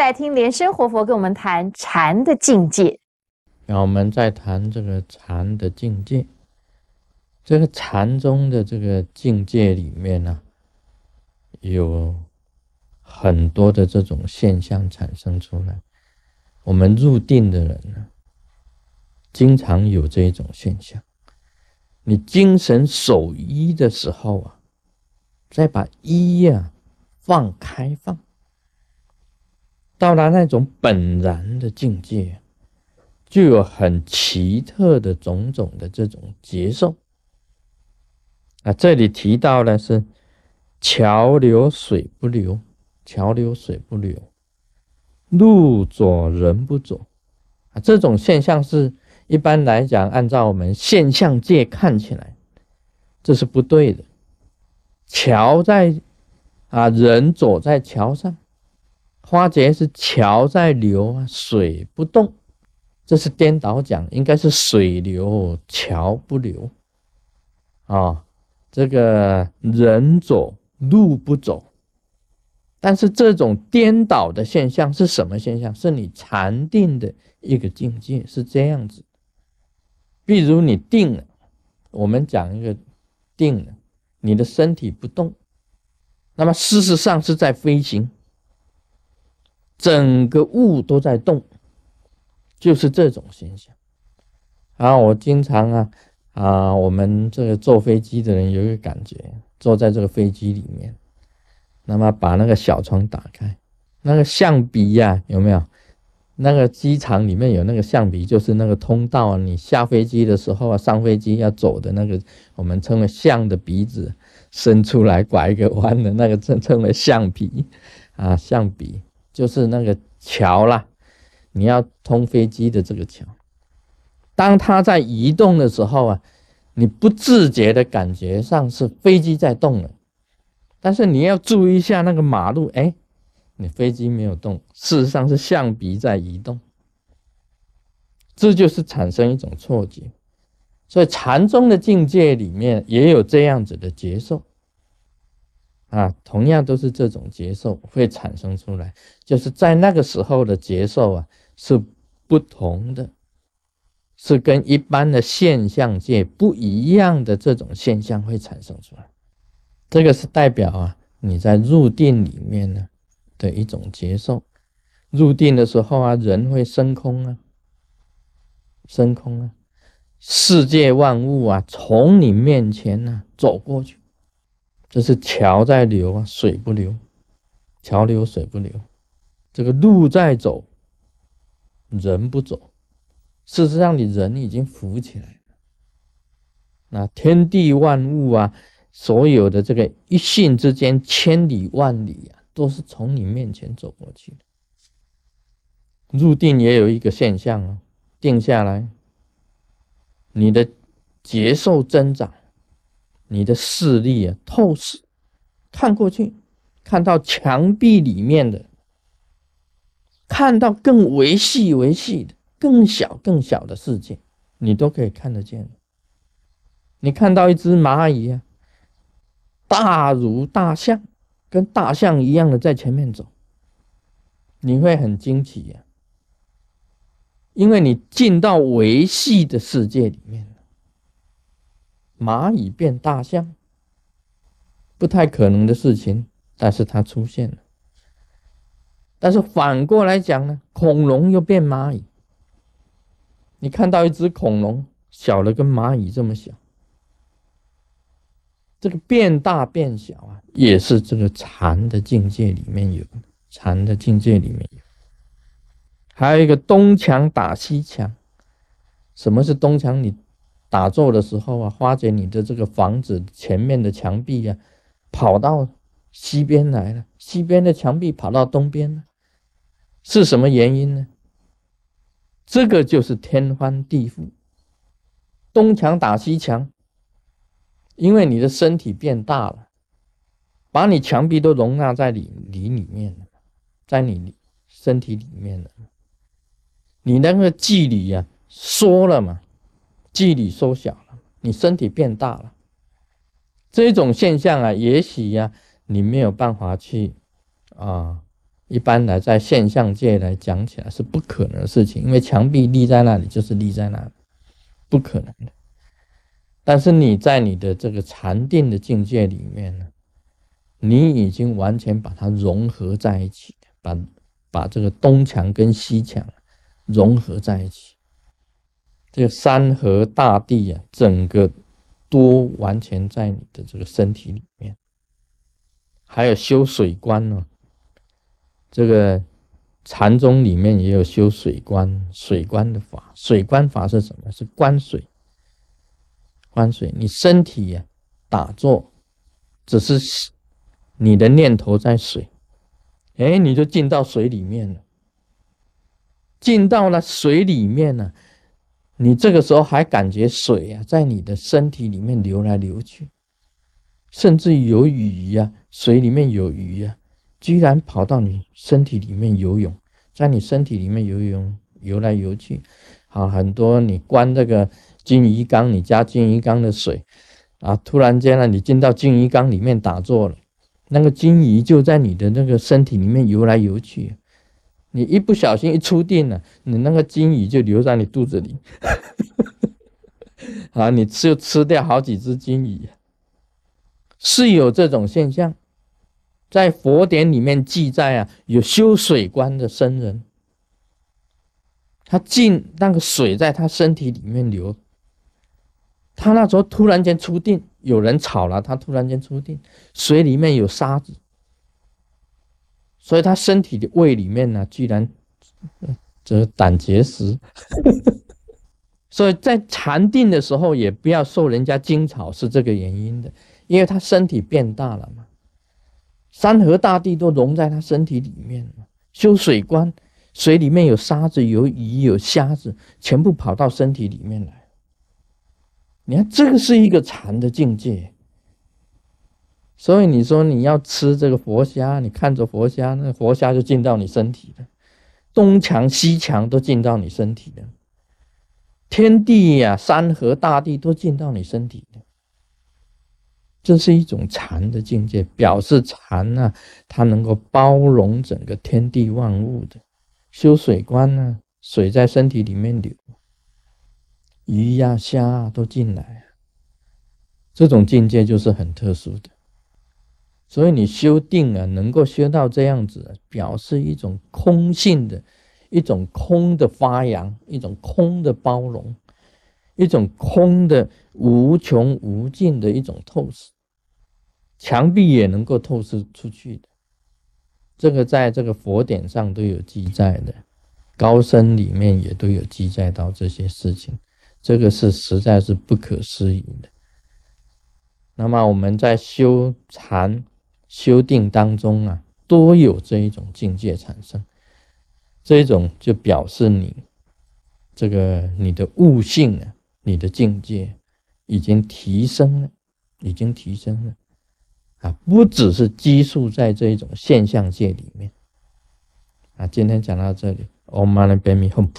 来听莲生活佛跟我们谈禅的境界。那我们在谈这个禅的境界，这个禅中的这个境界里面呢，有很多的这种现象产生出来。我们入定的人呢，经常有这种现象。你精神守一的时候啊，再把一呀放开放，到达那种本然的境界。就有很奇特的种种的这种接受啊！这里提到的是桥流水不流，桥流水不流，路走人不走啊！这种现象是一般来讲，按照我们现象界看起来，这是不对的。桥在啊，人走在桥上，花节是桥在流啊，水不动。这是颠倒讲，应该是水流桥不流啊，这个人走路不走。但是这种颠倒的现象是什么现象？是你禅定的一个境界，是这样子。比如你定了，我们讲一个定了，你的身体不动，那么事实上是在飞行，整个物都在动。就是这种现象，啊，我经常啊啊，我们这个坐飞机的人有一个感觉，坐在这个飞机里面，那么把那个小窗打开，那个象鼻呀，有没有？那个机场里面有那个象鼻，就是那个通道，你下飞机的时候啊，上飞机要走的那个，我们称为象的鼻子伸出来拐一个弯的那个称称为象鼻，啊，象鼻就是那个桥啦。你要通飞机的这个桥，当它在移动的时候啊，你不自觉的感觉上是飞机在动了，但是你要注意一下那个马路，哎，你飞机没有动，事实上是象鼻在移动，这就是产生一种错觉。所以禅宗的境界里面也有这样子的接受。啊，同样都是这种接受会产生出来，就是在那个时候的接受啊是不同的，是跟一般的现象界不一样的这种现象会产生出来。这个是代表啊你在入定里面呢的一种接受。入定的时候啊，人会升空啊，升空啊，世界万物啊从你面前呢走过去。这是桥在流啊，水不流；桥流水不流。这个路在走，人不走。事实上，你人已经浮起来了。那天地万物啊，所有的这个一性之间，千里万里啊，都是从你面前走过去的。入定也有一个现象啊，定下来，你的节受增长。你的视力啊，透视，看过去，看到墙壁里面的，看到更微细、微细的、更小、更小的世界，你都可以看得见。你看到一只蚂蚁啊，大如大象，跟大象一样的在前面走，你会很惊奇呀，因为你进到维系的世界里面。蚂蚁变大象，不太可能的事情，但是它出现了。但是反过来讲呢，恐龙又变蚂蚁。你看到一只恐龙，小的跟蚂蚁这么小，这个变大变小啊，也是这个禅的境界里面有，禅的境界里面有。还有一个东墙打西墙，什么是东墙？你。打坐的时候啊，花姐，你的这个房子前面的墙壁呀，跑到西边来了，西边的墙壁跑到东边了，是什么原因呢？这个就是天翻地覆，东墙打西墙，因为你的身体变大了，把你墙壁都容纳在里里里面了，在你身体里面了，你那个距离呀缩了嘛。距离缩小了，你身体变大了，这种现象啊，也许呀，你没有办法去啊一般来在现象界来讲起来是不可能的事情，因为墙壁立在那里就是立在那里，不可能的。但是你在你的这个禅定的境界里面呢，你已经完全把它融合在一起，把把这个东墙跟西墙融合在一起，这个山河大地啊，整个都完全在你的这个身体里面。还有修水观呢。这个禅宗里面也有修水观，水观的法。水观法是什么？是观水。观水，你身体呀打坐，只是你的念头在水，哎，你就进到水里面了。进到了水里面呢，你这个时候还感觉水啊在你的身体里面流来流去，甚至有鱼呀，水里面有鱼呀。居然跑到你身体里面游泳，在你身体里面游泳游来游去，好很多你关这个金鱼缸，你加金鱼缸的水啊，突然间呢，你进到金鱼缸里面打坐了，那个金鱼就在你的那个身体里面游来游去，你一不小心一出定了，你那个金鱼就留在你肚子里，啊，你吃就吃掉好几只金鱼，是有这种现象。在佛典里面记载啊，有修水观的僧人，他进那个水在他身体里面流，他那时候突然间出定，有人吵了，他突然间出定，水里面有沙子，所以他身体的胃里面呢，居然这胆结石，所以在禅定的时候也不要受人家惊吵，是这个原因的，因为他身体变大了嘛。山河大地都融在他身体里面了。修水观，水里面有沙子、有鱼、有虾子，全部跑到身体里面来。你看，这个是一个禅的境界。所以你说你要吃这个活虾，你看着活虾，那活虾就进到你身体了，东墙西墙都进到你身体了，天地呀、山河大地都进到你身体了。这是一种禅的境界，表示禅呢，它能够包容整个天地万物的。修水观呢，水在身体里面流，鱼呀、虾啊都进来，这种境界就是很特殊的。所以你修定啊，能够修到这样子，表示一种空性的，一种空的发扬，一种空的包容。一种空的无穷无尽的一种透视，墙壁也能够透视出去的，这个在这个佛典上都有记载的，高僧里面也都有记载到这些事情，这个是实在是不可思议的。那么我们在修禅、修定当中啊，多有这一种境界产生，这一种就表示你这个你的悟性啊。你的境界已经提升了，已经提升了啊！不只是拘束在这一种现象界里面啊。今天讲到这里，Om Mani Padme Hum。